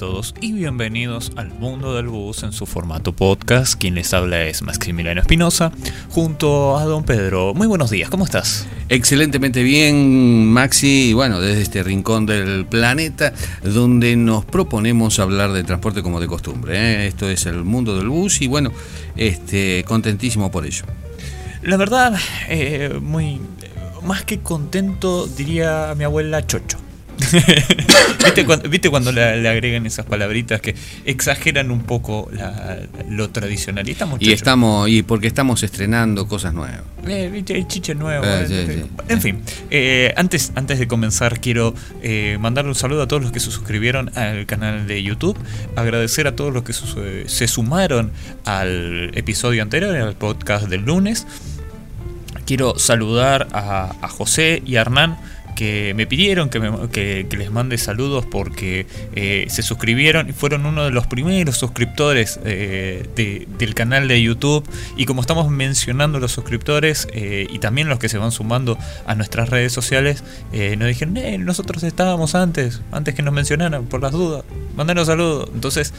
Todos y bienvenidos al mundo del bus en su formato podcast. Quien les habla es Maximiliano Espinosa, junto a don Pedro. Muy buenos días, ¿cómo estás? Excelentemente bien, Maxi. Bueno, desde este rincón del planeta, donde nos proponemos hablar de transporte como de costumbre. ¿eh? Esto es el mundo del bus y bueno, este, contentísimo por ello. La verdad, eh, muy. Más que contento, diría mi abuela Chocho. ¿Viste, cuando, le, agregan esas palabritas que exageran un poco lo tradicional? Y estamos, y estamos y porque estamos estrenando cosas nuevas. Eh, ¿Viste? El chiche nuevo. Eh, en fin, eh, antes, antes de comenzar quiero mandarle un saludo a todos los que se suscribieron al canal de YouTube, agradecer a todos los que se sumaron al episodio anterior, al podcast del lunes. Quiero saludar a, a José y a Hernán que me pidieron que, les mande saludos porque eh, se suscribieron y fueron uno de los primeros suscriptores eh, del canal de YouTube. Y como estamos mencionando los suscriptores eh, y también los que se van sumando a nuestras redes sociales, nos dijeron, nosotros estábamos antes, antes que nos mencionaran, por las dudas, mándanos saludos. Entonces,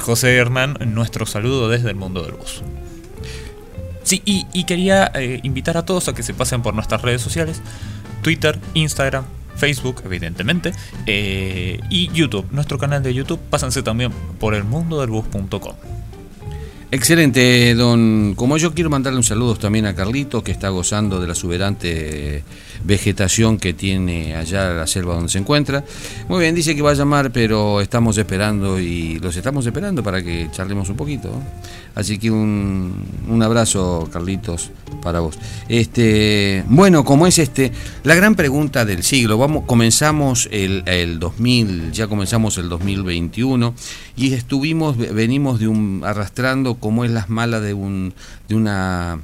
José Hernán, nuestro saludo desde el mundo del bus. Sí, y, y quería invitar a todos a que se pasen por nuestras redes sociales. Twitter, Instagram, Facebook, evidentemente, eh, y YouTube, nuestro canal de YouTube. Pásense también por el mundo del bus.com. Excelente, don. Como yo quiero mandarle un saludo también a Carlito, que está gozando de la exuberante vegetación que tiene allá la selva donde se encuentra. Muy bien, dice que va a llamar, pero estamos esperando y los estamos esperando para que charlemos un poquito. Así que un, un abrazo, Carlitos, para vos. Este, bueno, como es este, la gran pregunta del siglo, vamos, comenzamos el, el 2000, ya comenzamos el 2021 y estuvimos, venimos de un, arrastrando como es las malas de, un, de una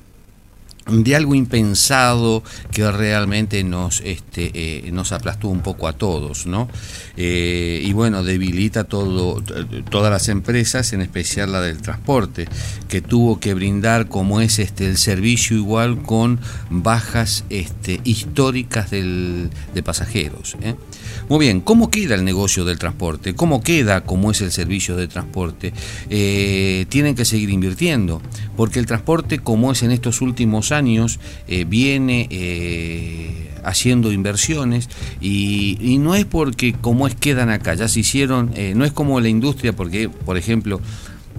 de algo impensado que realmente nos, este, eh, nos aplastó un poco a todos, ¿no? Eh, y bueno, debilita todo, todas las empresas, en especial la del transporte, que tuvo que brindar como es este, el servicio igual con bajas este, históricas del, de pasajeros. ¿eh? Muy bien, ¿cómo queda el negocio del transporte? ¿Cómo queda como es el servicio de transporte? tienen que seguir invirtiendo, porque el transporte como es en estos últimos años eh, viene eh, haciendo inversiones y, no es porque como es quedan acá, ya se hicieron, eh, no es como la industria, porque por ejemplo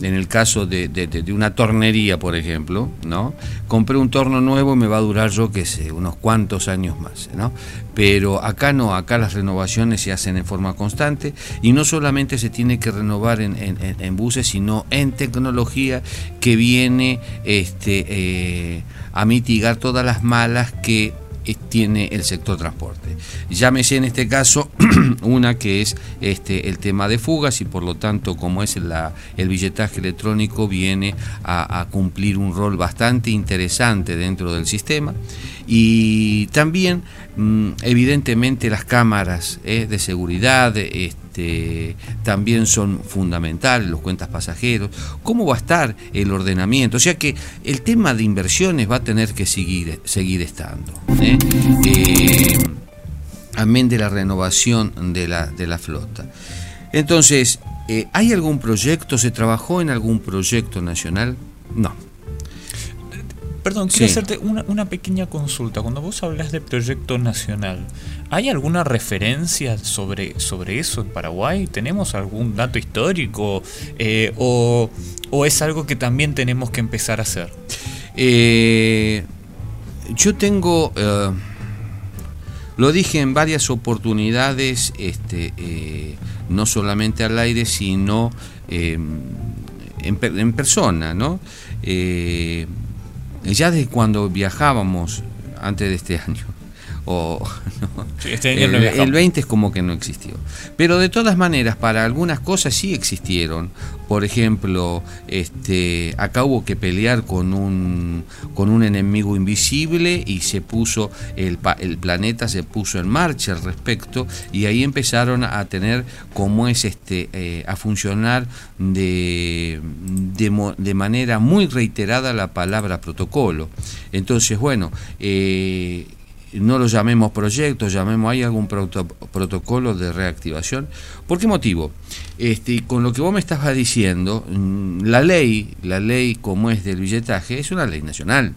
en el caso de, una tornería, por ejemplo, ¿no? Compré un torno nuevo y me va a durar, yo qué sé, unos cuantos años más, ¿no? Pero acá no, acá las renovaciones se hacen en forma constante y no solamente se tiene que renovar en, buses, sino en tecnología que viene este, eh, a mitigar todas las malas que tiene el sector transporte. Llámese en este caso una que es este, el tema de fugas y por lo tanto como es la, el billetaje electrónico viene a, cumplir un rol bastante interesante dentro del sistema y también mm, evidentemente las cámaras eh, de seguridad, este, este, también son fundamentales, los cuentas pasajeros, cómo va a estar el ordenamiento. O sea que el tema de inversiones va a tener que seguir, seguir estando. ¿eh? Eh, amén de la renovación de la, de la flota. Entonces, eh, ¿hay algún proyecto? ¿Se trabajó en algún proyecto nacional? No. Perdón, quiero hacerte una, pequeña consulta. Cuando vos hablas de proyecto nacional, ¿hay alguna referencia sobre, sobre eso en Paraguay? ¿Tenemos algún dato histórico? Eh, o, es algo que también tenemos que empezar a hacer? Eh, yo tengo, eh, lo dije en varias oportunidades, este, no solamente al aire, sino en, en, persona, ¿no? ya de cuando viajábamos antes de este año, o este el, 20 es como que no existió. Pero de todas maneras, para algunas cosas sí existieron. Por ejemplo, este, acá hubo que pelear con un, con un enemigo invisible y se puso, el, el planeta se puso en marcha al respecto y ahí empezaron a tener como es este, eh, a funcionar de, de, de, manera muy reiterada la palabra protocolo. Entonces, bueno, eh, no lo llamemos proyecto, llamemos, ¿hay algún protocolo de reactivación? ¿Por qué motivo? Este, con lo que vos me estabas diciendo, mm, la ley, la ley como es del billetaje, es una ley nacional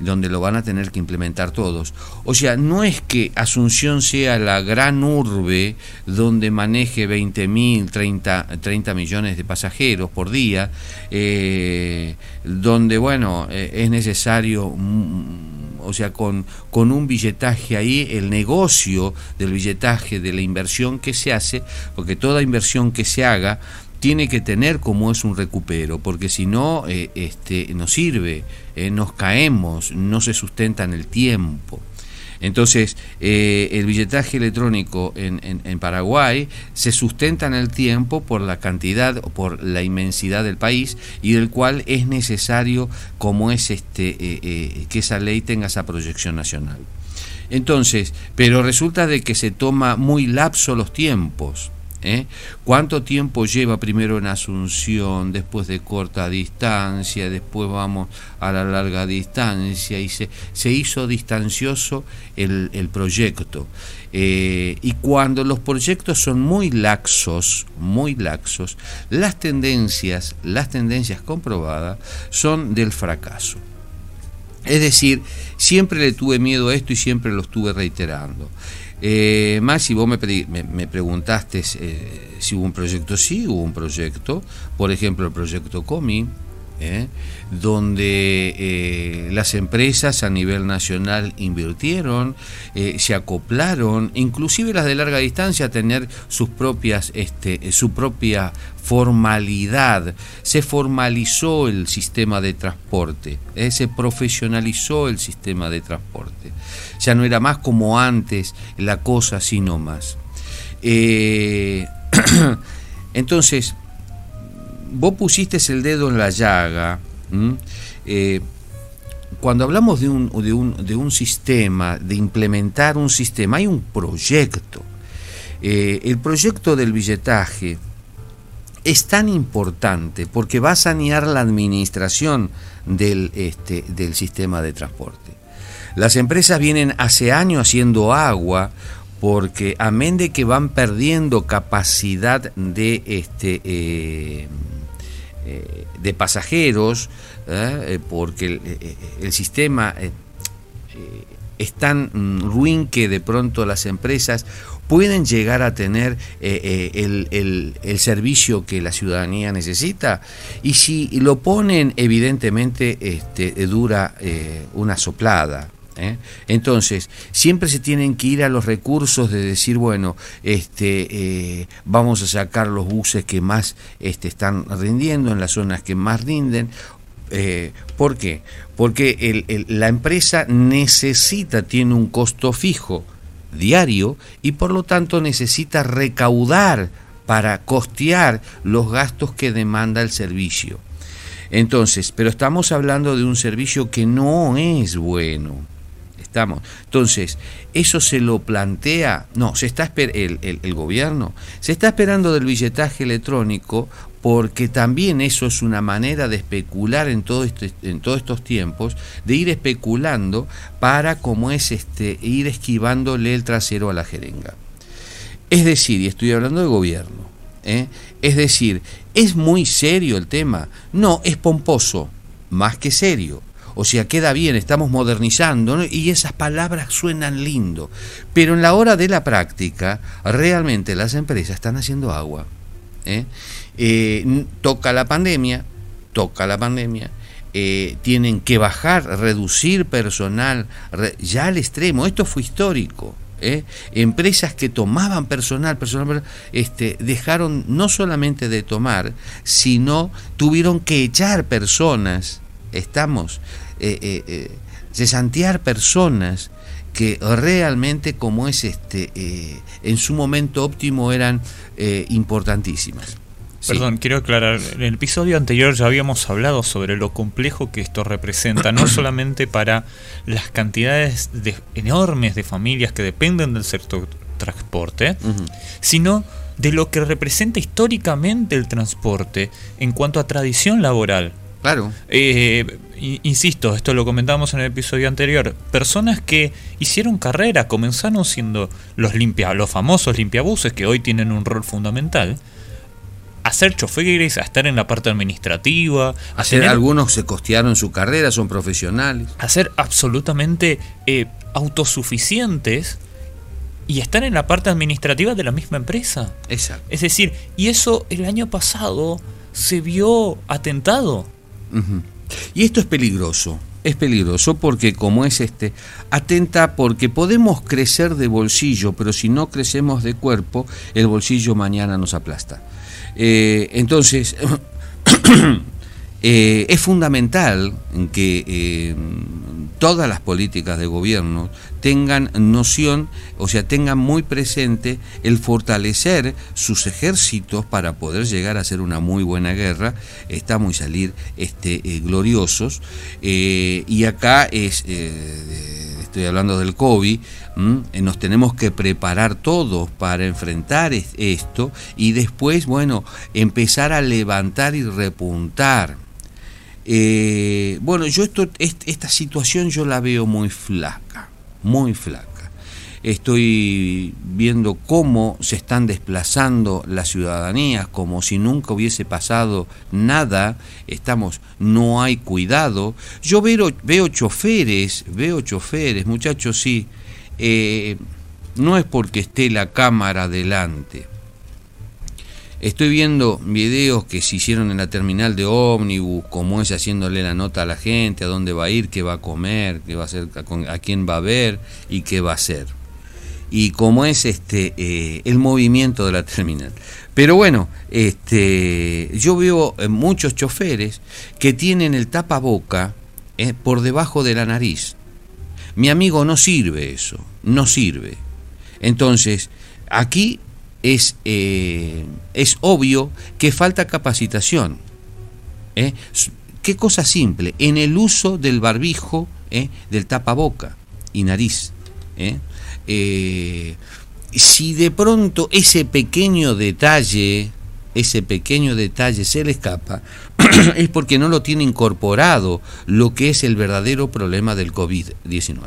donde lo van a tener que implementar todos. O sea, no es que Asunción sea la gran urbe donde maneje 20.000, 30, 30 millones de pasajeros por día, eh, donde, bueno, eh, es necesario... O sea, con, con un billetaje ahí, el negocio del billetaje, de la inversión que se hace, porque toda inversión que se haga tiene que tener como es un recupero, porque si no, eh, este, no sirve, eh, nos caemos, no se sustenta en el tiempo. Entonces, eh, el billetaje electrónico en, en, Paraguay se sustenta en el tiempo por la cantidad o por la inmensidad del país y del cual es necesario, como es este, que esa ley tenga esa proyección nacional. Entonces, pero resulta de que se toma muy lapso los tiempos. ¿Eh? ¿Cuánto tiempo lleva primero en Asunción, después de corta distancia, después vamos a la larga distancia y se, hizo distancioso el, proyecto? Eh, y cuando los proyectos son muy laxos, muy laxos, las tendencias, las tendencias comprobadas son del fracaso. Es decir, siempre le tuve miedo a esto y siempre lo estuve reiterando. Eh, si vos me, me, preguntaste eh, si hubo un proyecto, sí hubo un proyecto, por ejemplo el proyecto COMI, ¿eh? donde eh, las empresas a nivel nacional invirtieron, se acoplaron, inclusive las de larga distancia a tener sus propias, este, su propia formalidad, se formalizó el sistema de transporte, se profesionalizó el sistema de transporte ya no era más como antes la cosa, sino más. Eh, entonces, vos pusiste el dedo en la llaga. Eh, cuando hablamos de un, de, un, de un, sistema, de implementar un sistema, hay un proyecto. Eh, el proyecto del billetaje es tan importante porque va a sanear la administración del, este, del sistema de transporte. Las empresas vienen hace años haciendo agua porque amén de que van perdiendo capacidad de este eh, eh, de pasajeros ¿eh? porque el, sistema es tan ruin que de pronto las empresas pueden llegar a tener el, el, servicio que la ciudadanía necesita y si lo ponen evidentemente este, dura una soplada ¿eh? Entonces, siempre se tienen que ir a los recursos de decir, bueno, este, eh, vamos a sacar los buses que más este, están rindiendo, en las zonas que más rinden. Eh, ¿Por qué? Porque la empresa necesita, tiene un costo fijo diario y por lo tanto necesita recaudar para costear los gastos que demanda el servicio. Entonces, pero estamos hablando de un servicio que no es bueno estamos. Entonces, eso se lo plantea, no, se está el, el, gobierno, se está esperando del billetaje electrónico porque también eso es una manera de especular en, todo este, en todos estos tiempos, de ir especulando para, como es, este, ir esquivándole el trasero a la jeringa. Es decir, y estoy hablando de gobierno, ¿eh? es decir, ¿es muy serio el tema? No, es pomposo, más que serio. O sea, queda bien, estamos modernizando y esas palabras suenan lindo. Pero en la hora de la práctica, realmente las empresas están haciendo agua. ¿eh? Eh, toca la pandemia, toca la pandemia. Eh, tienen que bajar, reducir personal, ya al extremo. Esto fue histórico. empresas que tomaban personal, personal, este, dejaron no solamente de tomar, sino tuvieron que echar personas. Estamos eh, eh, eh, cesantear personas que realmente como es este eh, en su momento óptimo eran importantísimas. Perdón, quiero aclarar, en el episodio anterior ya habíamos hablado sobre lo complejo que esto representa, no solamente para las cantidades de, enormes de familias que dependen del sector transporte, sino de lo que representa históricamente el transporte en cuanto a tradición laboral. Claro. Eh, insisto, esto lo comentamos en el episodio anterior. Personas que hicieron carrera, comenzaron siendo los limpia, los famosos limpiabuses que hoy tienen un rol fundamental. A ser choferes, a estar en la parte administrativa. A ser algunos se costearon su carrera, son profesionales. A ser absolutamente eh, autosuficientes y estar en la parte administrativa de la misma empresa. Exacto. Es decir, y eso el año pasado se vio atentado. Y esto es peligroso. Es peligroso porque como es este, atenta porque podemos crecer de bolsillo, pero si no crecemos de cuerpo, el bolsillo mañana nos aplasta. Eh, entonces, eh, es fundamental que eh, todas las políticas de gobierno tengan noción, o sea, tengan muy presente el fortalecer sus ejércitos para poder llegar a hacer una muy buena guerra, estamos y salir este, eh, gloriosos. Eh, y acá es, eh, estoy hablando del COVID, nos tenemos que preparar todos para enfrentar esto y después, bueno, empezar a levantar y repuntar. Bueno, yo esto, esta situación yo la veo muy flaca muy flaca. Estoy viendo cómo se están desplazando las ciudadanías como si nunca hubiese pasado nada. Estamos, no hay cuidado. Yo veo, veo choferes, veo choferes, muchachos, sí. Eh, no es porque esté la cámara delante Estoy viendo videos que se hicieron en la terminal de ómnibus, como es haciéndole la nota a la gente, a dónde va a ir, qué va a comer, qué va a hacer, a quién va a ver y qué va a hacer. Y cómo es este eh, el movimiento de la terminal. Pero bueno, este, yo veo eh, muchos choferes que tienen el tapaboca eh, por debajo de la nariz. Mi amigo, no sirve eso, no sirve. Entonces, aquí es, eh, es obvio que falta capacitación. ¿eh? Qué cosa simple, en el uso del barbijo, ¿eh? del tapaboca y nariz. si de pronto ese pequeño detalle, ese pequeño detalle se le escapa, es porque no lo tiene incorporado lo que es el verdadero problema del COVID-19.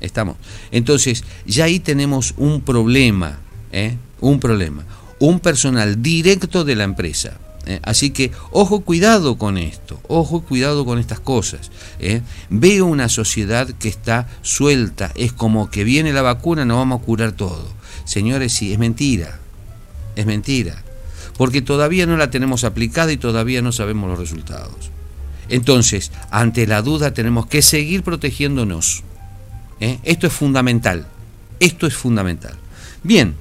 Estamos. Entonces, ya ahí tenemos un problema. ¿Eh? un problema, un personal directo de la empresa. ¿eh? Así que ojo cuidado con esto, ojo cuidado con estas cosas. ¿eh? Veo una sociedad que está suelta, es como que viene la vacuna, nos vamos a curar todo. Señores, sí, es mentira, es mentira, porque todavía no la tenemos aplicada y todavía no sabemos los resultados. Entonces, ante la duda tenemos que seguir protegiéndonos. Esto es fundamental, esto es fundamental. Bien,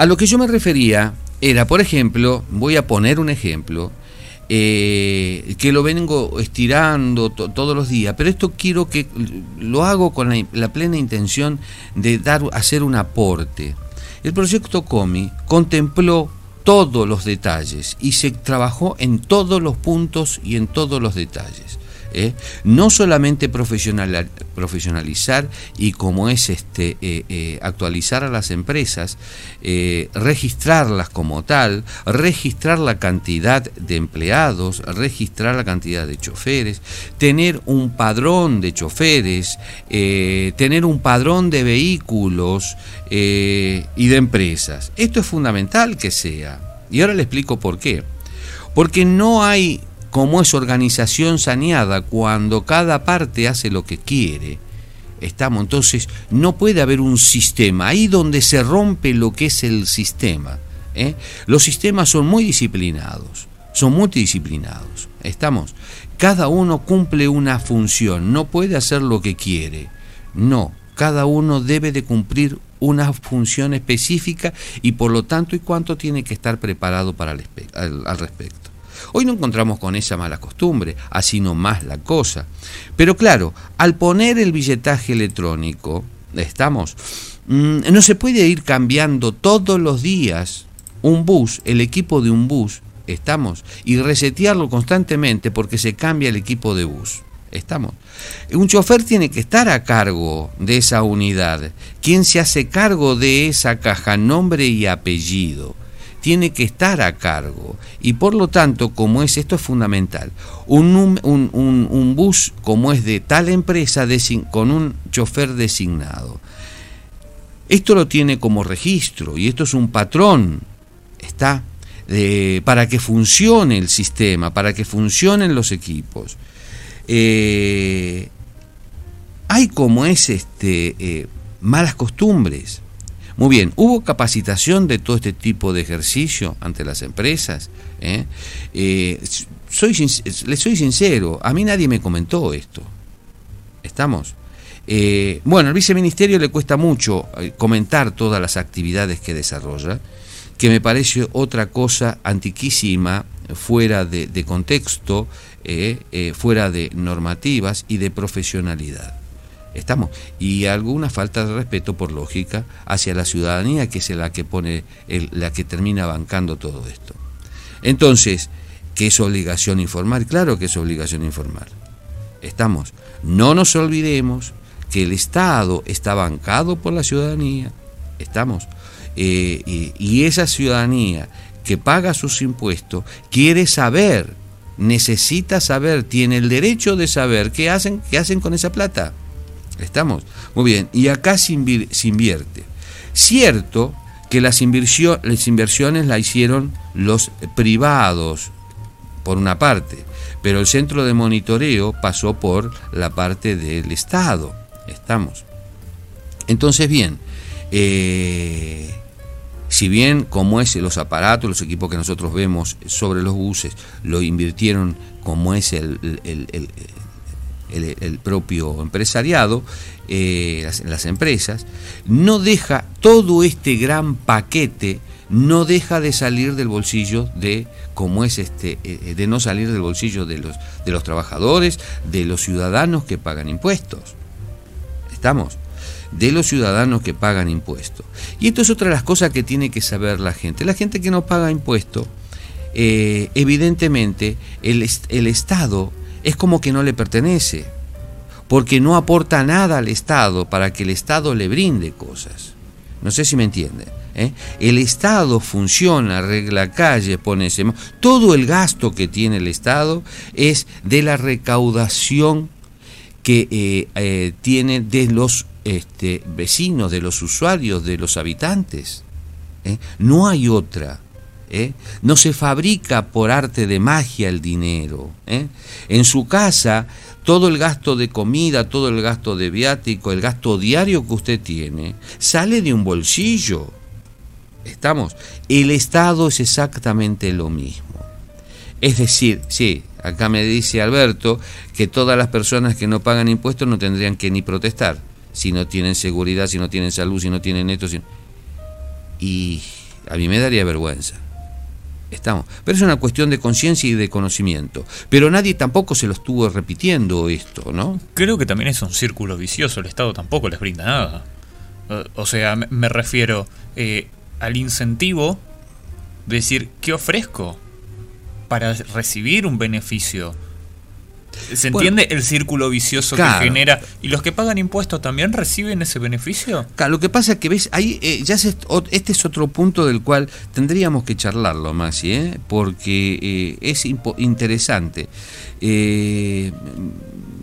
a lo que yo me refería era, por ejemplo, voy a poner un ejemplo, eh, que lo vengo estirando todos los días, pero esto quiero que lo hago con la, plena intención de dar, hacer un aporte. El proyecto COMI contempló todos los detalles y se trabajó en todos los puntos y en todos los detalles. ¿Eh? no solamente profesionalizar y como es este eh, eh, actualizar a las empresas, registrarlas como tal, registrar la cantidad de empleados, registrar la cantidad de choferes, tener un padrón de choferes, tener un padrón de vehículos y de empresas. Esto es fundamental que sea. Y ahora le explico por qué. Porque no hay como es organización saneada cuando cada parte hace lo que quiere. Estamos, entonces no puede haber un sistema, ahí donde se rompe lo que es el sistema. ¿eh? Los sistemas son muy disciplinados, son multidisciplinados. Estamos, cada uno cumple una función, no puede hacer lo que quiere. No, cada uno debe de cumplir una función específica y por lo tanto y cuánto tiene que estar preparado para al respecto. Hoy no encontramos con esa mala costumbre, así no más la cosa. Pero claro, al poner el billetaje electrónico, estamos, mm, no se puede ir cambiando todos los días un bus, el equipo de un bus, estamos, y resetearlo constantemente porque se cambia el equipo de bus. Estamos. Un chofer tiene que estar a cargo de esa unidad. ¿Quién se hace cargo de esa caja? Nombre y apellido tiene que estar a cargo. Y por lo tanto, como es, esto es fundamental, un, un, bus como es de tal empresa con un chofer designado. Esto lo tiene como registro y esto es un patrón, está, para que funcione el sistema, para que funcionen los equipos. Eh, hay como es este eh, malas costumbres. Muy bien, ¿hubo capacitación de todo este tipo de ejercicio ante las empresas? ¿Eh? Eh, soy, le soy sincero, a mí nadie me comentó esto. ¿Estamos? Eh, bueno, al viceministerio le cuesta mucho comentar todas las actividades que desarrolla, que me parece otra cosa antiquísima, fuera de contexto, fuera de normativas y de profesionalidad. Estamos. Y alguna falta de respeto, por lógica, hacia la ciudadanía, que es la que pone, la que termina bancando todo esto. Entonces, ¿qué es obligación informar? Claro que es obligación informar. Estamos. No nos olvidemos que el Estado está bancado por la ciudadanía. Estamos. Eh, y, y esa ciudadanía que paga sus impuestos quiere saber, necesita saber, tiene el derecho de saber qué hacen, qué hacen con esa plata. ¿Estamos? Muy bien, y acá se, invierte. Cierto que las, las inversiones la hicieron los privados, por una parte, pero el centro de monitoreo pasó por la parte del Estado. Estamos. Entonces, bien, eh, si bien como es los aparatos, los equipos que nosotros vemos sobre los buses, lo invirtieron como es el, propio empresariado, eh, las, empresas, no deja todo este gran paquete no deja de salir del bolsillo de como es este eh, de no salir del bolsillo de los de los trabajadores de los ciudadanos que pagan impuestos. Estamos de los ciudadanos que pagan impuestos. Y esto es otra de las cosas que tiene que saber la gente. La gente que no paga impuestos eh, evidentemente el, el Estado es como que no le pertenece, porque no aporta nada al Estado para que el Estado le brinde cosas. No sé si me entiende. ¿eh? El Estado funciona, arregla calle, pone ese... Todo el gasto que tiene el Estado es de la recaudación que eh, eh, tiene de los este, vecinos, de los usuarios, de los habitantes. No hay otra. ¿Eh? No se fabrica por arte de magia el dinero. ¿eh? En su casa, todo el gasto de comida, todo el gasto de viático, el gasto diario que usted tiene, sale de un bolsillo. ¿Estamos? El Estado es exactamente lo mismo. Es decir, sí, acá me dice Alberto que todas las personas que no pagan impuestos no tendrían que ni protestar, si no tienen seguridad, si no tienen salud, si no tienen esto. Y a mí me daría vergüenza. Estamos. Pero es una cuestión de conciencia y de conocimiento. Pero nadie tampoco se lo estuvo repitiendo esto, ¿no? Creo que también es un círculo vicioso. El Estado tampoco les brinda nada. O sea, me refiero eh, al incentivo de decir, ¿qué ofrezco para recibir un beneficio? ¿Se entiende el círculo vicioso que genera? ¿Y los que pagan impuestos también reciben ese beneficio? Claro, lo que pasa es que ves, ahí eh, ya este es otro punto del cual tendríamos que charlarlo, más, ¿eh? porque eh, es interesante. Eh,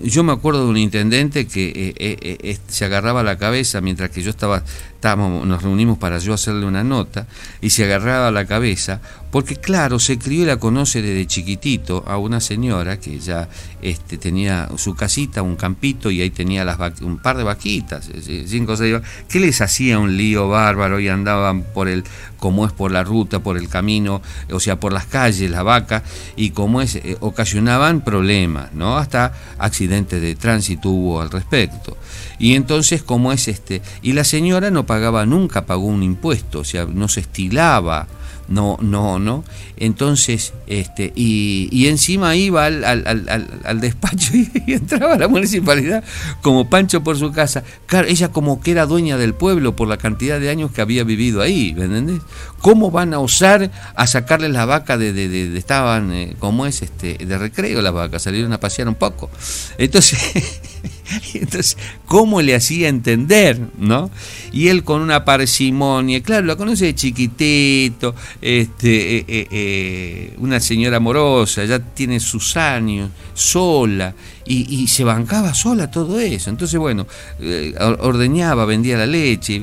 yo me acuerdo de un intendente que se agarraba la cabeza mientras que yo estaba, estábamos, nos reunimos para yo hacerle una nota, y se agarraba la cabeza porque claro, se crió y la conoce desde chiquitito a una señora que ya este, tenía su casita, un campito y ahí tenía las un par de vaquitas, cinco o seis, que les hacía un lío bárbaro y andaban por el, como es por la ruta, por el camino, o sea, por las calles, la vaca, y como es, eh, ocasionaban problemas, ¿no? Hasta accidentes de tránsito hubo al respecto. Y entonces, como es este, y la señora no pagaba nunca, pagó un impuesto, o sea, no se estilaba no, no, no. Entonces, este, y, y encima iba al, al, al, despacho y, entraba a la municipalidad como Pancho por su casa. Claro, ella como que era dueña del pueblo por la cantidad de años que había vivido ahí, ¿me entendés? ¿Cómo van a osar a sacarle la vaca de, de, de, estaban, eh, como es, este, de recreo las vacas, salieron a pasear un poco? Entonces, Entonces, ¿cómo le hacía entender? ¿no? Y él con una parsimonia, claro, la conoce de chiquitito, este, eh, eh, eh, una señora amorosa, ya tiene sus años, sola, y, se bancaba sola todo eso. Entonces, bueno, ordeñaba, vendía la leche.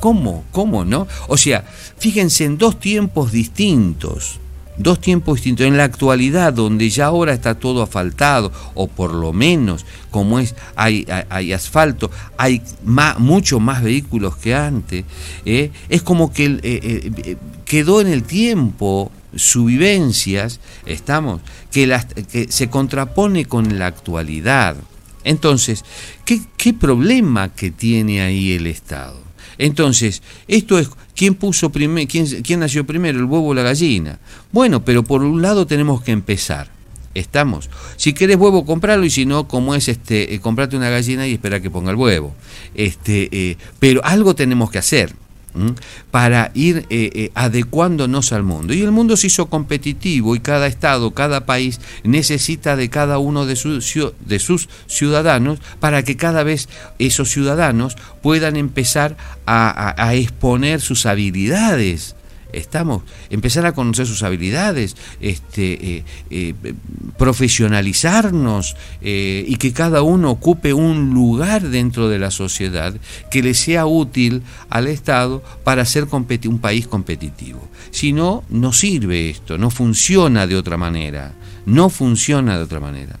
¿Cómo? ¿Cómo no? O sea, fíjense en dos tiempos distintos dos tiempos distintos. En la actualidad, donde ya ahora está todo asfaltado, o por lo menos, como es, hay, hay, asfalto, hay más, mucho más vehículos que antes, ¿eh? es como que eh, eh, quedó en el tiempo sus vivencias, estamos, que, las, que se contrapone con la actualidad. Entonces, ¿qué, ¿qué problema que tiene ahí el Estado? Entonces, esto es, ¿quién puso quién, quién nació primero, el huevo o la gallina? Bueno, pero por un lado tenemos que empezar. Estamos. Si querés huevo, comprarlo y si no, como es este, eh, comprate una gallina y espera que ponga el huevo. Este, eh, pero algo tenemos que hacer para ir eh, eh, adecuándonos al mundo. Y el mundo se hizo competitivo y cada estado, cada país necesita de cada uno de, de sus ciudadanos para que cada vez esos ciudadanos puedan empezar a exponer sus habilidades estamos, empezar a conocer sus habilidades, este, eh, eh, profesionalizarnos eh, y que cada uno ocupe un lugar dentro de la sociedad que le sea útil al Estado para ser un país competitivo. Si no, no sirve esto, no funciona de otra manera, no funciona de otra manera.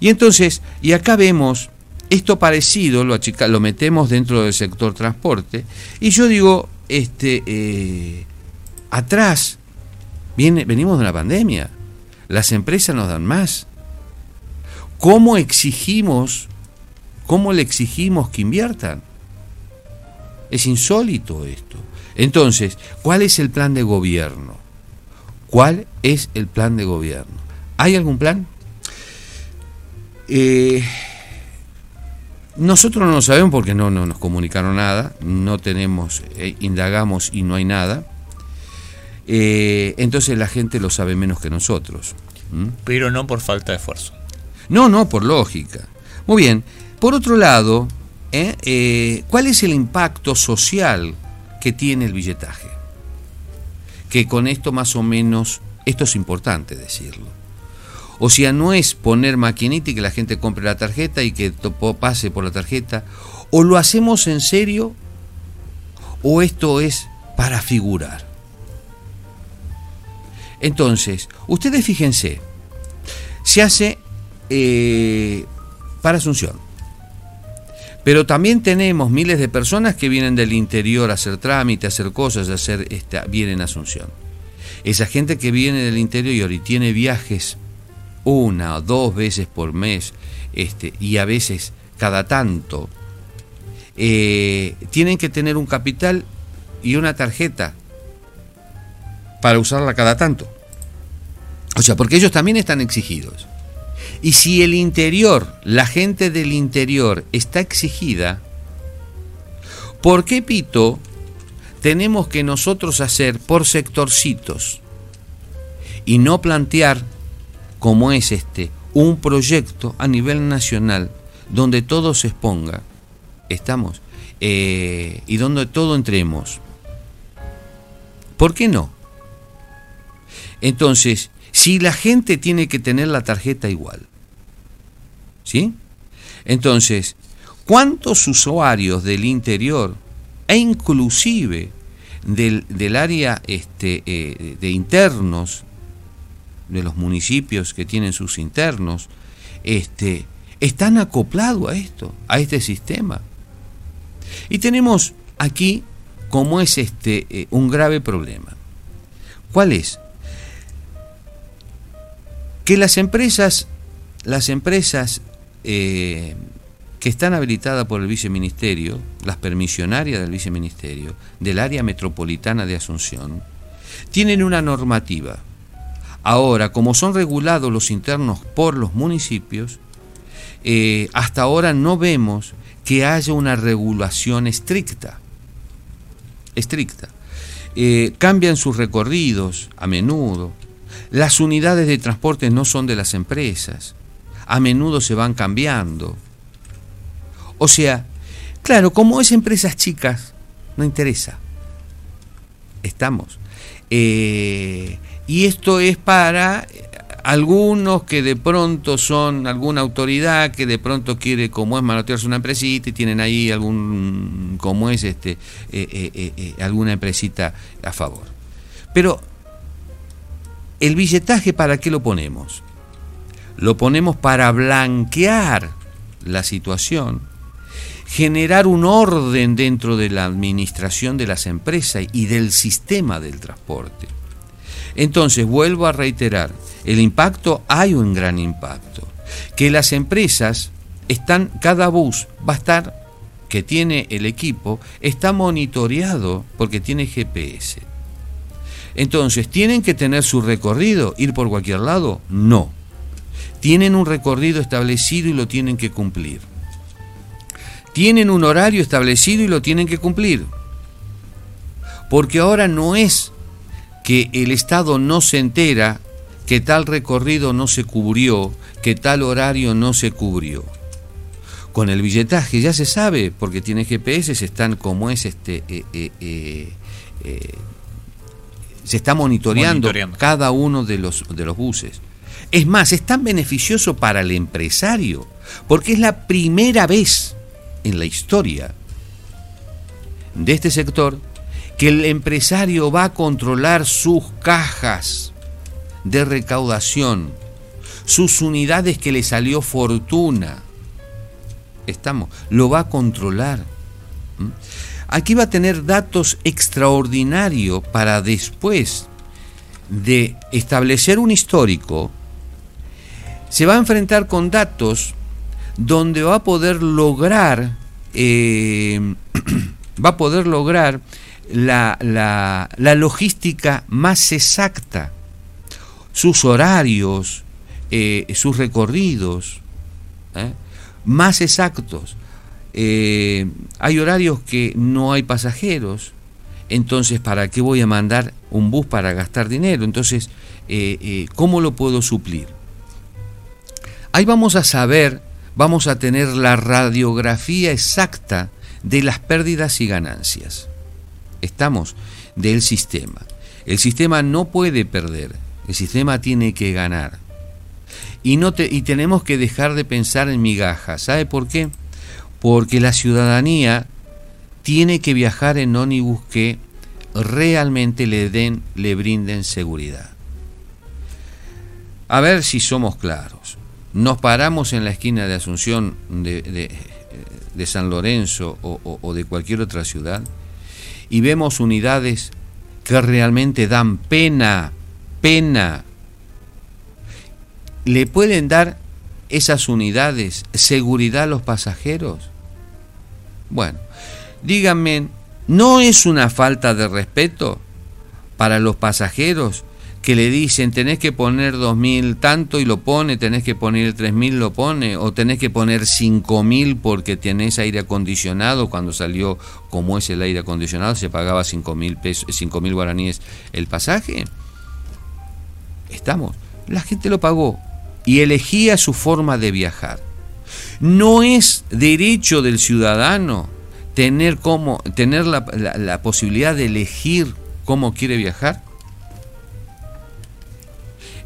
Y entonces, y acá vemos esto parecido, lo, lo metemos dentro del sector transporte, y yo digo, este, atrás viene, venimos de una pandemia. Las empresas nos dan más. ¿Cómo exigimos, cómo le exigimos que inviertan? Es insólito esto. Entonces, ¿cuál es el plan de gobierno? ¿Cuál es el plan de gobierno? ¿Hay algún plan? Eh, nosotros no lo sabemos porque no, no, nos comunicaron nada, no tenemos, eh, indagamos y no hay nada. Eh, entonces la gente lo sabe menos que nosotros. Pero no por falta de esfuerzo. No, no, por lógica. Muy bien. Por otro lado, ¿eh? Eh, ¿cuál es el impacto social que tiene el billetaje? Que con esto más o menos, esto es importante decirlo. O sea, no es poner maquinita y que la gente compre la tarjeta y que pase por la tarjeta. O lo hacemos en serio o esto es para figurar. Entonces, ustedes fíjense, se hace eh, para Asunción. Pero también tenemos miles de personas que vienen del interior a hacer trámite, a hacer cosas, a hacer esta, vienen a Asunción. Esa gente que viene del interior y tiene viajes una o dos veces por mes, este, y a veces cada tanto, eh, tienen que tener un capital y una tarjeta para usarla cada tanto. O sea, porque ellos también están exigidos. Y si el interior, la gente del interior está exigida, ¿por qué pito tenemos que nosotros hacer por sectorcitos y no plantear, como es este, un proyecto a nivel nacional donde todo se exponga, estamos, eh, y donde todo entremos? ¿Por qué no? Entonces, si la gente tiene que tener la tarjeta igual, ¿sí? Entonces, ¿cuántos usuarios del interior e inclusive del, área este, eh, de internos, de los municipios que tienen sus internos, este, están acoplados a esto, a este sistema? Y tenemos aquí, como es este, eh, un grave problema. ¿Cuál es? Que las empresas, las empresas eh, que están habilitadas por el viceministerio, las permisionarias del viceministerio, del área metropolitana de Asunción, tienen una normativa. Ahora, como son regulados los internos por los municipios, eh, hasta ahora no vemos que haya una regulación estricta. Estricta. Eh, cambian sus recorridos a menudo, las unidades de transporte no son de las empresas, a menudo se van cambiando. O sea, claro, como es empresas chicas, no interesa. Estamos. Eh, y esto es para algunos que de pronto son alguna autoridad que de pronto quiere como es manotearse una empresita y tienen ahí algún como es este eh, eh, alguna empresita a favor pero el billetaje para qué lo ponemos lo ponemos para blanquear la situación generar un orden dentro de la administración de las empresas y del sistema del transporte entonces vuelvo a reiterar el impacto, hay un gran impacto. Que las empresas están, cada bus va a estar, que tiene el equipo, está monitoreado porque tiene GPS. Entonces, ¿tienen que tener su recorrido? ¿Ir por cualquier lado? No. Tienen un recorrido establecido y lo tienen que cumplir. Tienen un horario establecido y lo tienen que cumplir. Porque ahora no es que el Estado no se entera que tal recorrido no se cubrió, que tal horario no se cubrió. Con el billetaje ya se sabe, porque tiene GPS, están como es este... Eh, eh, eh, se está monitoreando, cada uno de los, de los buses. Es más, es tan beneficioso para el empresario, porque es la primera vez en la historia de este sector que el empresario va a controlar sus cajas de recaudación, sus unidades que le salió fortuna. Estamos, lo va a controlar. ¿Mm? Aquí va a tener datos extraordinarios para después de establecer un histórico, se va a enfrentar con datos donde va a poder lograr, eh, va a poder lograr la, la logística más exacta sus horarios, eh, sus recorridos, ¿eh? más exactos. Eh, hay horarios que no hay pasajeros, entonces ¿para qué voy a mandar un bus para gastar dinero? Entonces, ¿cómo lo puedo suplir? Ahí vamos a saber, vamos a tener la radiografía exacta de las pérdidas y ganancias. Estamos del sistema. El sistema no puede perder, el sistema tiene que ganar. Y, no y tenemos que dejar de pensar en migajas. ¿Sabe por qué? Porque la ciudadanía tiene que viajar en ónibus que realmente le den, le brinden seguridad. A ver si somos claros. Nos paramos en la esquina de Asunción de, San Lorenzo o de cualquier otra ciudad y vemos unidades que realmente dan pena pena. ¿Le pueden dar esas unidades seguridad a los pasajeros? Bueno, díganme, ¿no es una falta de respeto para los pasajeros que le dicen tenés que poner 2.000 tanto y lo pone, tenés que poner 3.000 lo pone, o tenés que poner 5.000 porque tenés aire acondicionado, cuando salió como es el aire acondicionado se pagaba 5.000 pesos, 5.000 guaraníes el pasaje? Estamos. La gente lo pagó y elegía su forma de viajar. No es derecho del ciudadano tener, como, tener la, posibilidad de elegir cómo quiere viajar.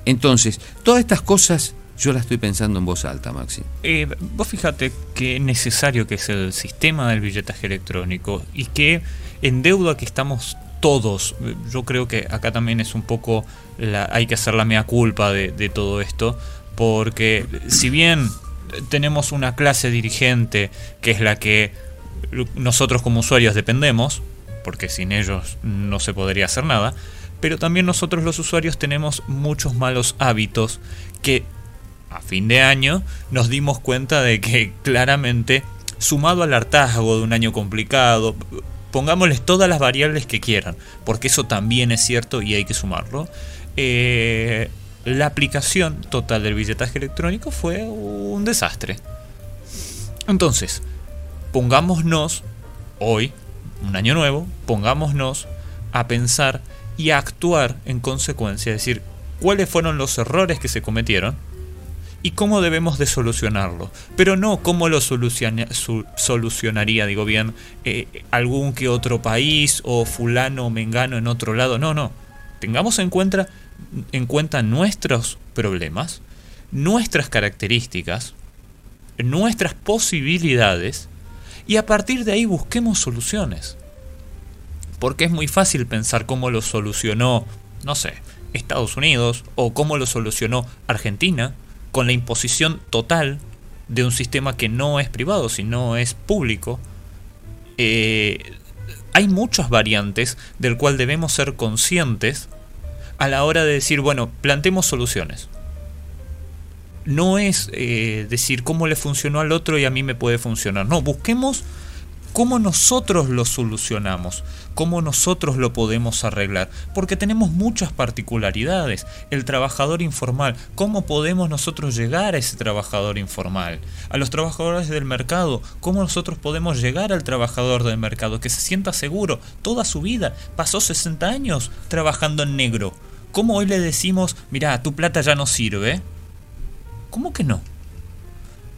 Entonces, todas estas cosas yo las estoy pensando en voz alta, Maxi. Eh, vos fíjate qué necesario que es el sistema del billetaje electrónico y qué en deuda que estamos todos. Yo creo que acá también es un poco, la, hay que hacer la mea culpa de, todo esto, porque si bien tenemos una clase dirigente que es la que nosotros como usuarios dependemos, porque sin ellos no se podría hacer nada, pero también nosotros los usuarios tenemos muchos malos hábitos que a fin de año nos dimos cuenta de que claramente, sumado al hartazgo de un año complicado, pongámosles todas las variables que quieran, porque eso también es cierto y hay que sumarlo. Eh, la aplicación total del billetaje electrónico fue un desastre. Entonces, pongámonos hoy, un año nuevo, pongámonos a pensar y a actuar en consecuencia, es decir, cuáles fueron los errores que se cometieron y cómo debemos de solucionarlo. Pero no cómo lo solucionaría, digo bien, eh, algún que otro país o fulano o mengano en otro lado. No, no. Tengamos en cuenta, en cuenta nuestros problemas, nuestras características, nuestras posibilidades y a partir de ahí busquemos soluciones. Porque es muy fácil pensar cómo lo solucionó, no sé, Estados Unidos o cómo lo solucionó Argentina con la imposición total de un sistema que no es privado, sino es público. Eh, hay muchas variantes del cual debemos ser conscientes a la hora de decir, bueno, plantemos soluciones. No es eh, decir cómo le funcionó al otro y a mí me puede funcionar. No, busquemos cómo nosotros lo solucionamos, cómo nosotros lo podemos arreglar, porque tenemos muchas particularidades. El trabajador informal, cómo podemos nosotros llegar a ese trabajador informal, a los trabajadores del mercado, cómo nosotros podemos llegar al trabajador del mercado, que se sienta seguro toda su vida, pasó 60 años trabajando en negro. ¿Cómo hoy le decimos, mira, tu plata ya no sirve? ¿Cómo que no?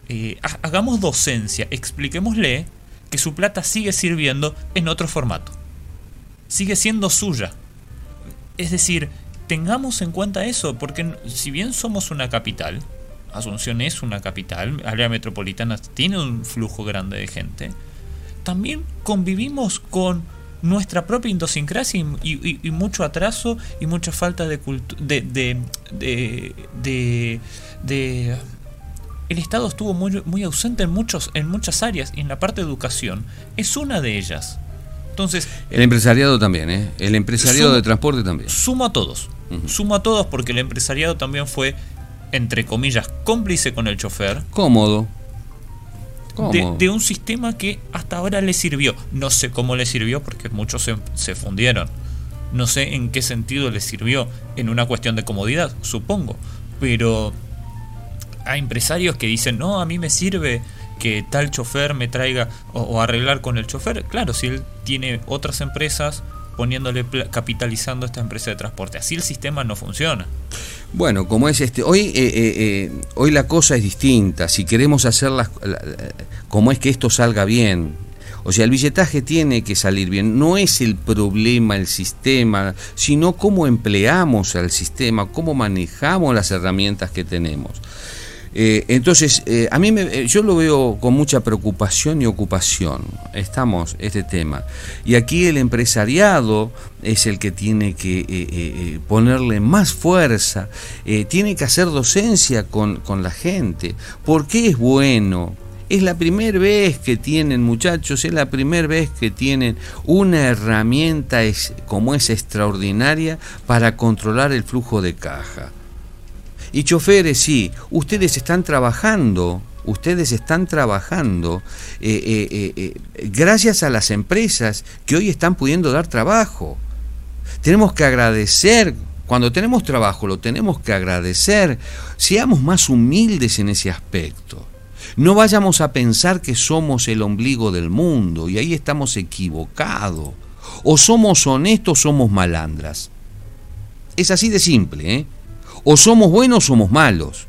Eh, hagamos docencia, expliquémosle que su plata sigue sirviendo en otro formato. Sigue siendo suya. Es decir, tengamos en cuenta eso, porque si bien somos una capital, Asunción es una capital, área metropolitana tiene un flujo grande de gente, también convivimos con nuestra propia idiosincrasia y, mucho atraso y mucha falta de, de, de, de, de el Estado estuvo muy, muy ausente en, muchos, en muchas áreas y en la parte de educación es una de ellas. Entonces, el empresariado también, ¿eh? El empresariado de transporte también. Sumo a todos. Sumo a todos porque el empresariado también fue, entre comillas, cómplice con el chofer. Cómodo. De, un sistema que hasta ahora le sirvió. No sé cómo le sirvió porque muchos se, fundieron. No sé en qué sentido le sirvió. En una cuestión de comodidad, supongo. Pero hay empresarios que dicen, no, a mí me sirve que tal chofer me traiga o, arreglar con el chofer. Claro, si él tiene otras empresas poniéndole, capitalizando esta empresa de transporte. Así el sistema no funciona. Bueno, como es este, hoy, eh, eh, eh, hoy la cosa es distinta. Si queremos hacerlas, como es que esto salga bien, o sea, el billetaje tiene que salir bien. No es el problema el sistema, sino cómo empleamos al sistema, cómo manejamos las herramientas que tenemos. Eh, entonces, eh, a mí me, eh, yo lo veo con mucha preocupación y ocupación. Estamos, este tema. Y aquí el empresariado es el que tiene que ponerle más fuerza, tiene que hacer docencia con, con la gente. porque es bueno? Es la primera vez que tienen, muchachos, es la primera vez que tienen una herramienta como es extraordinaria para controlar el flujo de caja. Y choferes, sí, ustedes están trabajando, ustedes están trabajando eh, eh, eh, gracias a las empresas que hoy están pudiendo dar trabajo. Tenemos que agradecer, cuando tenemos trabajo lo tenemos que agradecer, seamos más humildes en ese aspecto. No vayamos a pensar que somos el ombligo del mundo y ahí estamos equivocados. O somos honestos somos malandras. Es así de simple, ¿eh? O somos buenos o somos malos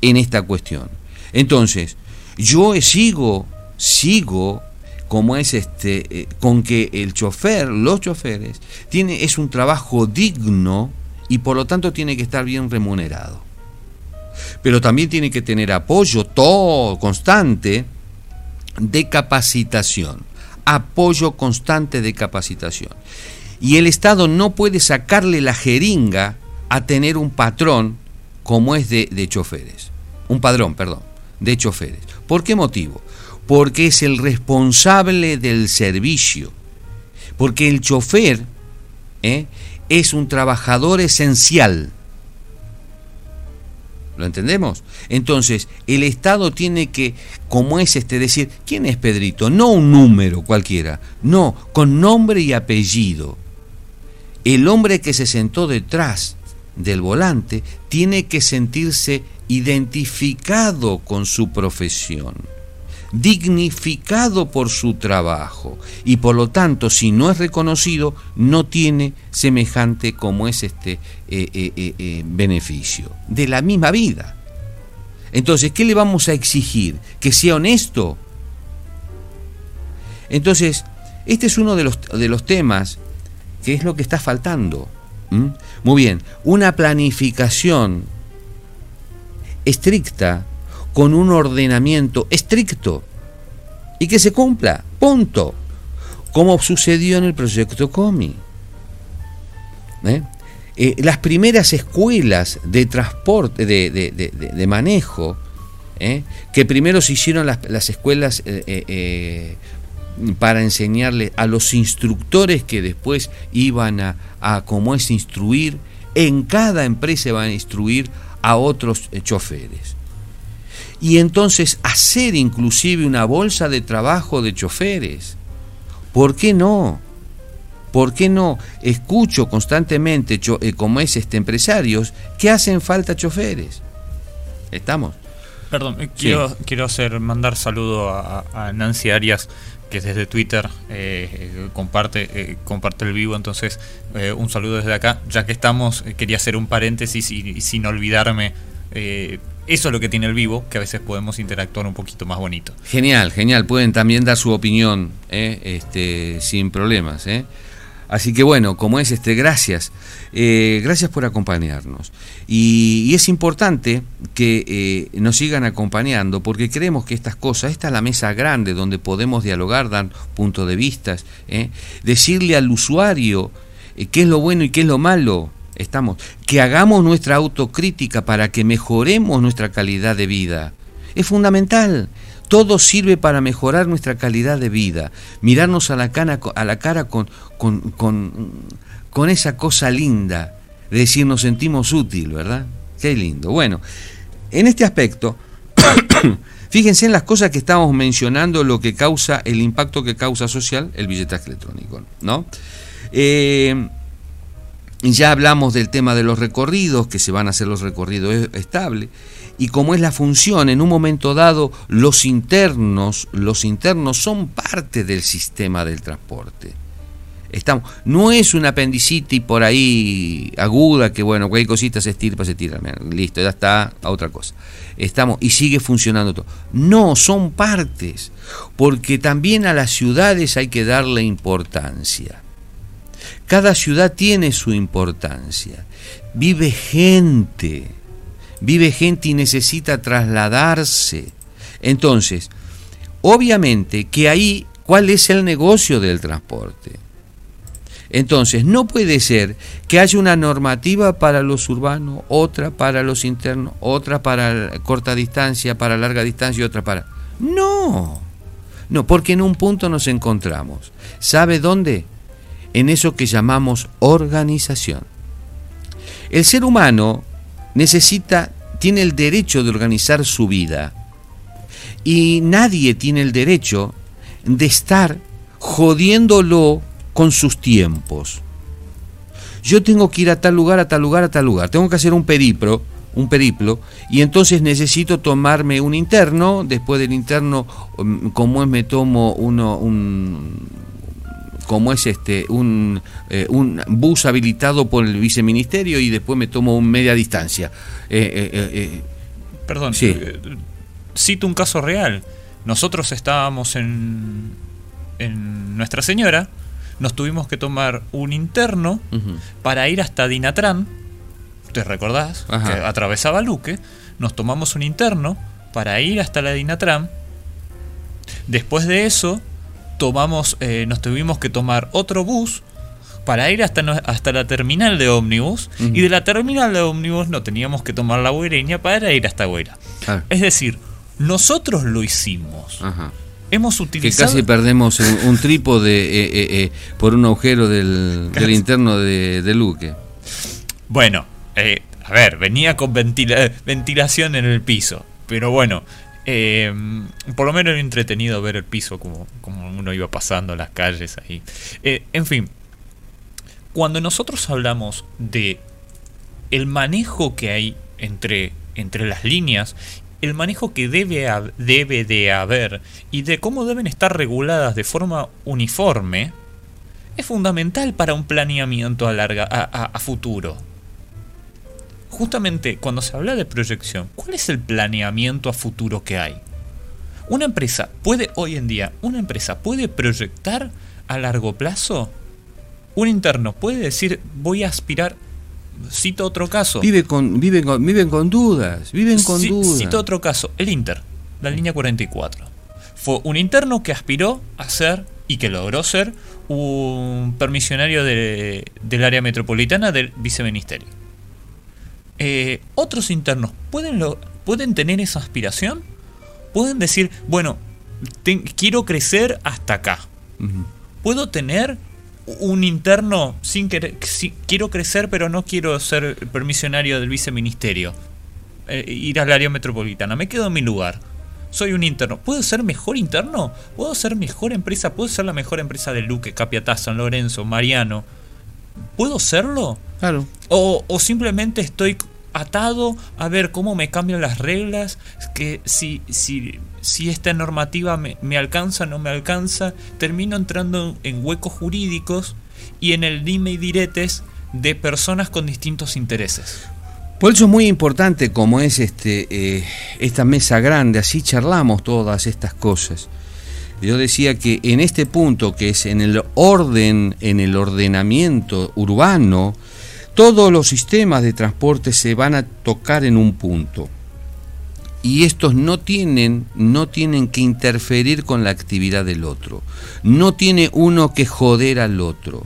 en esta cuestión. Entonces, yo sigo, sigo como es este, eh, con que el chofer, los choferes, tiene, es un trabajo digno y por lo tanto tiene que estar bien remunerado. Pero también tiene que tener apoyo todo constante de capacitación. Apoyo constante de capacitación. Y el Estado no puede sacarle la jeringa a tener un patrón como es de, choferes. Un padrón, perdón, de choferes. ¿Por qué motivo? Porque es el responsable del servicio. Porque el chofer ¿eh? es un trabajador esencial. ¿Lo entendemos? Entonces, el Estado tiene que, como es este, decir, ¿quién es Pedrito? No un número cualquiera, no, con nombre y apellido. El hombre que se sentó detrás del volante tiene que sentirse identificado con su profesión, dignificado por su trabajo y por lo tanto si no es reconocido no tiene semejante como es este eh, eh, eh, beneficio de la misma vida. Entonces, ¿qué le vamos a exigir? ¿Que sea honesto? Entonces, este es uno de los, de los temas que es lo que está faltando. Muy bien, una planificación estricta, con un ordenamiento estricto y que se cumpla, punto, como sucedió en el proyecto COMI. ¿Eh? Eh, las primeras escuelas de transporte, de, manejo, ¿eh? que primero se hicieron las, escuelas para enseñarle a los instructores que después iban a, a cómo es instruir, en cada empresa van a instruir a otros choferes. Y entonces hacer inclusive una bolsa de trabajo de choferes. ¿Por qué no? ¿Por qué no? Escucho constantemente, eh, como es este empresarios, que hacen falta choferes. ¿Estamos? Perdón, eh, quiero, quiero hacer, mandar saludo a, Nancy Arias, que desde Twitter eh, comparte, comparte el vivo, entonces un saludo desde acá. Ya que estamos, quería hacer un paréntesis y, sin olvidarme, eso es lo que tiene el vivo, que a veces podemos interactuar un poquito más bonito. Genial, genial, pueden también dar su opinión este, sin problemas. Así que bueno, como es este, gracias, eh, gracias por acompañarnos. Y, es importante que eh, nos sigan acompañando porque creemos que estas cosas, esta es la mesa grande donde podemos dialogar, dar puntos de vista, ¿eh? decirle al usuario qué es lo bueno y qué es lo malo. Estamos, que hagamos nuestra autocrítica para que mejoremos nuestra calidad de vida. Es fundamental. Todo sirve para mejorar nuestra calidad de vida, mirarnos a la, cara con, con, esa cosa linda de decir nos sentimos útil, ¿verdad? Qué lindo. Bueno, en este aspecto, fíjense en las cosas que estamos mencionando, lo que causa, el impacto que causa social el billetaje electrónico, ¿no? Eh, ya hablamos del tema de los recorridos, que se van a hacer los recorridos estables y como es la función, en un momento dado los internos, los internos son parte del sistema del transporte. Estamos, no es una apendicitis por ahí aguda que bueno, cualquier cosita se estirpa, se tira, listo, ya está a otra cosa. Estamos y sigue funcionando todo. No, son partes, porque también a las ciudades hay que darle importancia. Cada ciudad tiene su importancia. Vive gente vive gente y necesita trasladarse. Entonces, obviamente que ahí, ¿cuál es el negocio del transporte? Entonces, no puede ser que haya una normativa para los urbanos, otra para los internos, otra para corta distancia, para larga distancia y otra para... No, no, porque en un punto nos encontramos. ¿Sabe dónde? En eso que llamamos organización. El ser humano necesita, tiene el derecho de organizar su vida. Y nadie tiene el derecho de estar jodiéndolo con sus tiempos. Yo tengo que ir a tal lugar, a tal lugar, a tal lugar. Tengo que hacer un periplo, un periplo, y entonces necesito tomarme un interno. Después del interno, mm, como es, me tomo uno, un, como es este un, eh, un bus habilitado por el viceministerio y después me tomo un media distancia. Eh, eh, Perdón, cito un caso real. Nosotros estábamos en, en Nuestra Señora, nos tuvimos que tomar un interno para ir hasta Dinatran, ¿te recordás? Que atravesaba Luque, nos tomamos un interno para ir hasta la Dinatran. Después de eso, tomamos, eh, nos tuvimos que tomar otro bus para ir hasta, hasta la terminal de ómnibus y de la terminal de ómnibus no teníamos que tomar la Guireña para ir hasta Güera. Es decir, nosotros lo hicimos. Hemos utilizado... Que casi perdemos un, trípode eh, eh, por un agujero del, interno de, Luque. Bueno, a ver, venía con ventilación en el piso. Pero bueno, eh, por lo menos era entretenido ver el piso como, como uno iba pasando las calles ahí. Eh, en fin, cuando nosotros hablamos de el manejo que hay entre, entre las líneas, el manejo que debe, debe de haber y de cómo deben estar reguladas de forma uniforme, es fundamental para un planeamiento a, larga, a futuro justamente cuando se habla de proyección, ¿cuál es el planeamiento a futuro que hay? Una empresa puede, hoy en día, una empresa puede proyectar a largo plazo. Un interno puede decir, voy a aspirar, cito otro caso. Vive con, viven, con, viven con dudas, viven con dudas. Cito otro caso, el Inter, la línea 44. Fue un interno que aspiró a ser y que logró ser un permisionario del área metropolitana del viceministerio. Eh, otros internos pueden, lo, pueden tener esa aspiración, pueden decir, bueno, quiero crecer hasta acá. Puedo tener un interno sin querer, quiero crecer pero no quiero ser permisionario del viceministerio, eh, ir al área metropolitana, me quedo en mi lugar. Soy un interno. ¿Puedo ser mejor interno? ¿Puedo ser mejor empresa? ¿Puedo ser la mejor empresa de Luque, Capiatá, San Lorenzo, Mariano? ¿Puedo serlo? Claro. O, o simplemente estoy atado a ver cómo me cambian las reglas, que si, si, si esta normativa me, me alcanza, no me alcanza, termino entrando en huecos jurídicos y en el dime y diretes de personas con distintos intereses. Por eso es muy importante como es este, eh, esta mesa grande, así charlamos todas estas cosas. Yo decía que en este punto, que es en el orden, en el ordenamiento urbano, todos los sistemas de transporte se van a tocar en un punto. Y estos no tienen, no tienen que interferir con la actividad del otro. No tiene uno que joder al otro.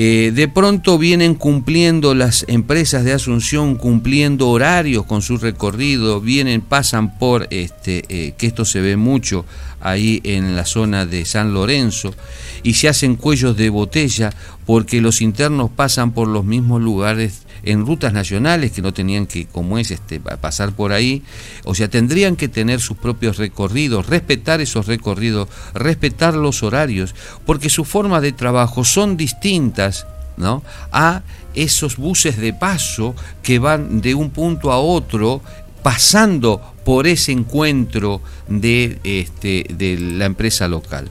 Eh, de pronto vienen cumpliendo las empresas de Asunción, cumpliendo horarios con su recorrido, vienen, pasan por, este, eh, que esto se ve mucho ahí en la zona de San Lorenzo, y se hacen cuellos de botella porque los internos pasan por los mismos lugares en rutas nacionales que no tenían que, como es, este, pasar por ahí. O sea, tendrían que tener sus propios recorridos, respetar esos recorridos, respetar los horarios, porque sus formas de trabajo son distintas ¿no? a esos buses de paso que van de un punto a otro pasando por ese encuentro de, este, de la empresa local.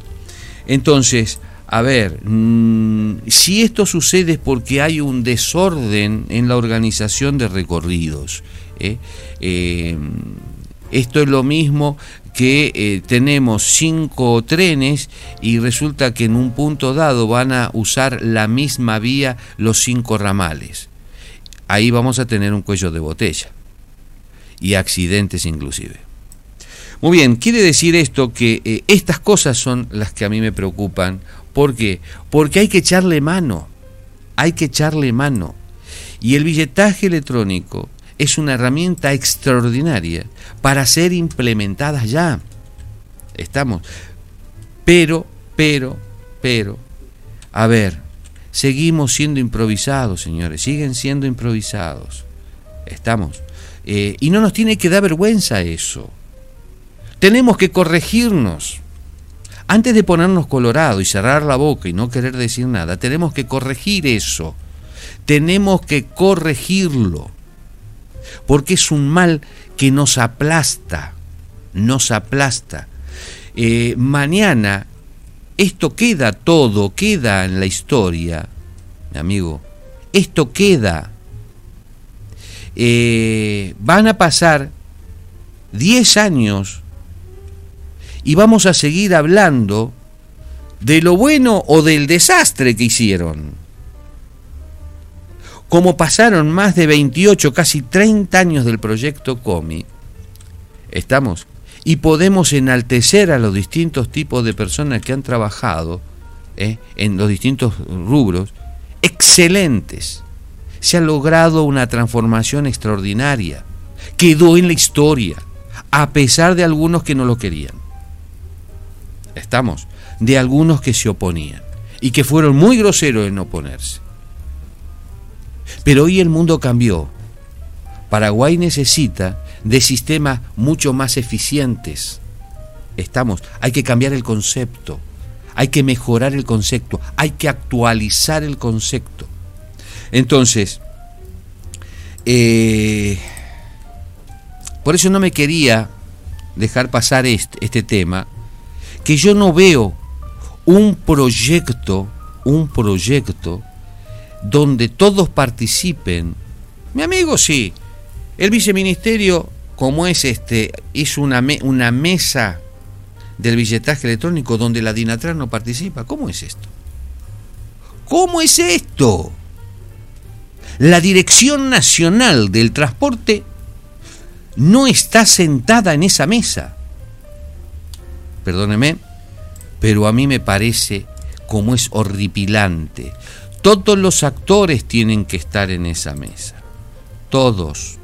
Entonces, a ver, mm, si esto sucede es porque hay un desorden en la organización de recorridos. ¿eh? Eh, esto es lo mismo que eh, tenemos cinco trenes y resulta que en un punto dado van a usar la misma vía los cinco ramales. Ahí vamos a tener un cuello de botella y accidentes inclusive. Muy bien, quiere decir esto que estas cosas son las que a mí me preocupan ¿Por qué? Porque hay que echarle mano, hay que echarle mano. Y el billetaje electrónico es una herramienta extraordinaria para ser implementada ya. Estamos. Pero, pero, pero, a ver, seguimos siendo improvisados, señores, siguen siendo improvisados. Estamos. Eh, y no nos tiene que dar vergüenza eso. Tenemos que corregirnos. Antes de ponernos colorado y cerrar la boca y no querer decir nada, tenemos que corregir eso. Tenemos que corregirlo. Porque es un mal que nos aplasta, nos aplasta. Eh, mañana esto queda todo, queda en la historia, mi amigo. Esto queda. Eh, van a pasar 10 años y vamos a seguir hablando de lo bueno o del desastre que hicieron. Como pasaron más de 28, casi 30 años del proyecto COMI, estamos, y podemos enaltecer a los distintos tipos de personas que han trabajado ¿eh? en los distintos rubros, excelentes. Se ha logrado una transformación extraordinaria. Quedó en la historia, a pesar de algunos que no lo querían estamos, de algunos que se oponían y que fueron muy groseros en oponerse. Pero hoy el mundo cambió. Paraguay necesita de sistemas mucho más eficientes. Estamos, hay que cambiar el concepto, hay que mejorar el concepto, hay que actualizar el concepto. Entonces, eh, por eso no me quería dejar pasar este, este tema, que yo no veo un proyecto, un proyecto donde todos participen, Mi amigo sí. El viceministerio, como es este, hizo una, una mesa del billetaje electrónico donde la Dinatran no participa. ¿Cómo es esto? ¿Cómo es esto? La Dirección Nacional del Transporte no está sentada en esa mesa. Perdóneme, pero a mí me parece como es horripilante. Todos los actores tienen que estar en esa mesa. Todos,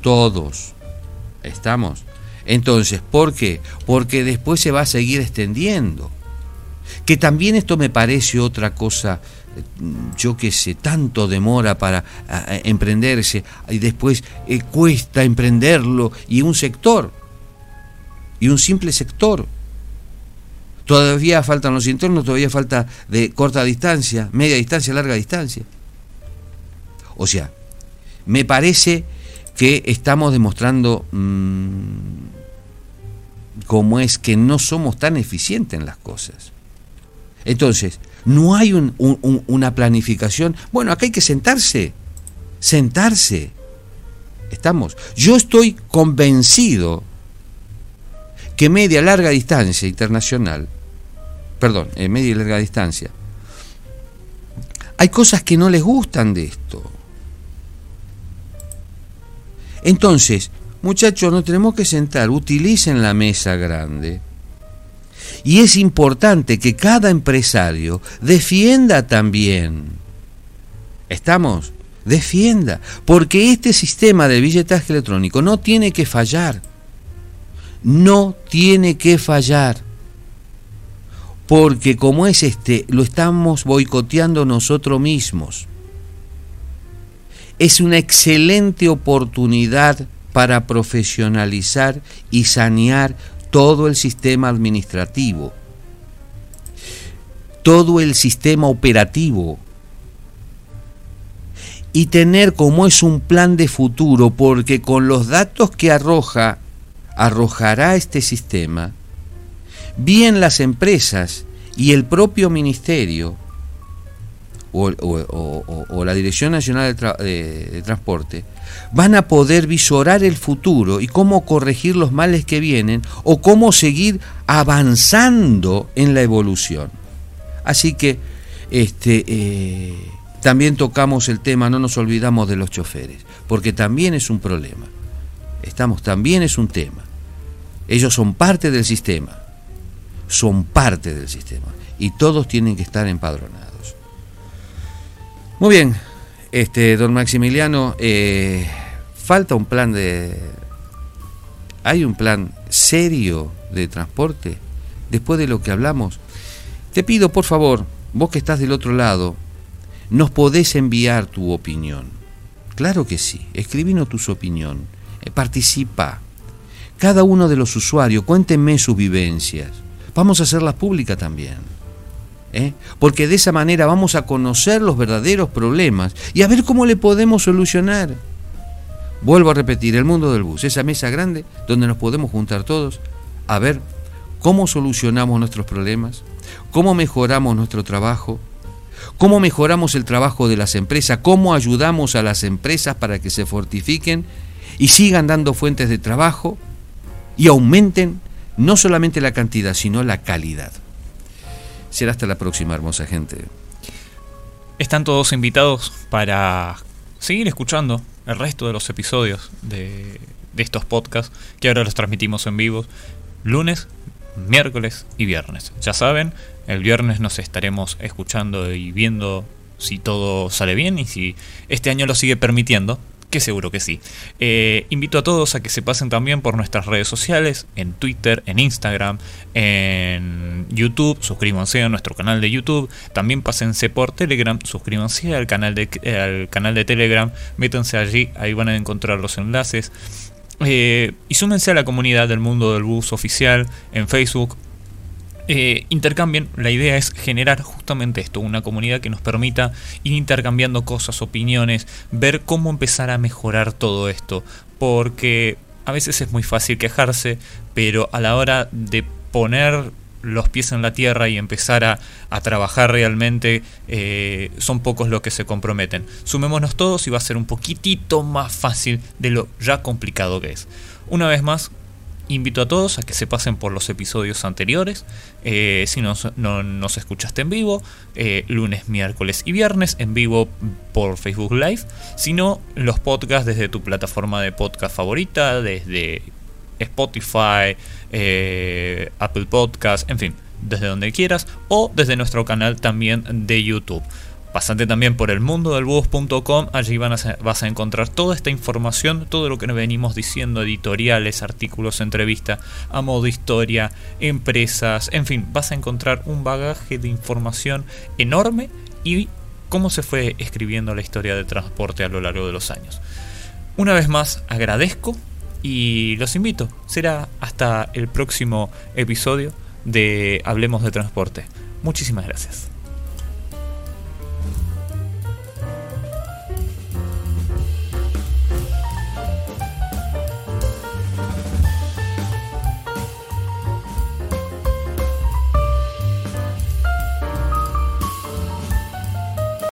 todos. ¿Estamos? Entonces, ¿por qué? Porque después se va a seguir extendiendo. Que también esto me parece otra cosa, yo que sé, tanto demora para emprenderse y después eh, cuesta emprenderlo y un sector, y un simple sector. Todavía faltan los internos, todavía falta de corta distancia, media distancia, larga distancia. O sea, me parece que estamos demostrando mm, cómo es que no somos tan eficientes en las cosas. Entonces, no hay una planificación. Bueno, acá hay que sentarse, sentarse. Estamos. Yo estoy convencido que media larga distancia internacional perdón, en media y larga distancia. Hay cosas que no les gustan de esto. Entonces, muchachos, nos tenemos que sentar, utilicen la mesa grande. Y es importante que cada empresario defienda también. ¿Estamos? Defienda. Porque este sistema de billetaje electrónico no tiene que fallar. No tiene que fallar porque como es este, lo estamos boicoteando nosotros mismos. Es una excelente oportunidad para profesionalizar y sanear todo el sistema administrativo, todo el sistema operativo y tener como es un plan de futuro, porque con los datos que arroja, arrojará este sistema, bien las empresas y el propio ministerio o, la Dirección Nacional de, Transporte van a poder visorar el futuro y cómo corregir los males que vienen o cómo seguir avanzando en la evolución. Así que este, eh, también tocamos el tema, no nos olvidamos de los choferes, porque también es un problema. Estamos, también es un tema. Ellos son parte del sistema son parte del sistema y todos tienen que estar empadronados. Muy bien, este, don Maximiliano, eh, falta un plan de... ¿Hay un plan serio de transporte? Después de lo que hablamos, te pido por favor, vos que estás del otro lado, nos podés enviar tu opinión. Claro que sí, escribinos tu opinión, eh, participa. Cada uno de los usuarios, cuéntenme sus vivencias vamos a hacerlas públicas también. ¿eh? Porque de esa manera vamos a conocer los verdaderos problemas y a ver cómo le podemos solucionar. Vuelvo a repetir, el mundo del bus, esa mesa grande donde nos podemos juntar todos a ver cómo solucionamos nuestros problemas, cómo mejoramos nuestro trabajo, cómo mejoramos el trabajo de las empresas, cómo ayudamos a las empresas para que se fortifiquen y sigan dando fuentes de trabajo y aumenten no solamente la cantidad, sino la calidad. Será hasta la próxima, hermosa gente. Están todos invitados para seguir escuchando el resto de los episodios de, estos podcasts que ahora los transmitimos en vivo lunes, miércoles y viernes. Ya saben, el viernes nos estaremos escuchando y viendo si todo sale bien y si este año lo sigue permitiendo que seguro que sí. Eh, invito a todos a que se pasen también por nuestras redes sociales, en Twitter, en Instagram, en YouTube, suscríbanse a nuestro canal de YouTube, también pásense por Telegram, suscríbanse al canal de, al canal de Telegram, métanse allí, ahí van a encontrar los enlaces. Eh, y súmense a la comunidad del mundo del bus oficial en Facebook, eh, intercambien, la idea es generar justamente esto, una comunidad que nos permita ir intercambiando cosas, opiniones, ver cómo empezar a mejorar todo esto, porque a veces es muy fácil quejarse, pero a la hora de poner los pies en la tierra y empezar a, trabajar realmente, eh, son pocos los que se comprometen. Sumémonos todos y va a ser un poquitito más fácil de lo ya complicado que es. Una vez más, invito a todos a que se pasen por los episodios anteriores. Eh, si no, nos escuchaste en vivo, eh, lunes, miércoles y viernes en vivo por Facebook Live. Si no, los podcasts desde tu plataforma de podcast favorita, desde Spotify, eh, Apple Podcast, en fin, desde donde quieras, o desde nuestro canal también de YouTube. Pasante también por el mundo del bus.com, allí vas a encontrar toda esta información, todo lo que nos venimos diciendo, editoriales, artículos, entrevistas, a modo historia, empresas, en fin, vas a encontrar un bagaje de información enorme y cómo se fue escribiendo la historia del transporte a lo largo de los años. Una vez más, agradezco y los invito. Será hasta el próximo episodio de Hablemos de Transporte. Muchísimas gracias.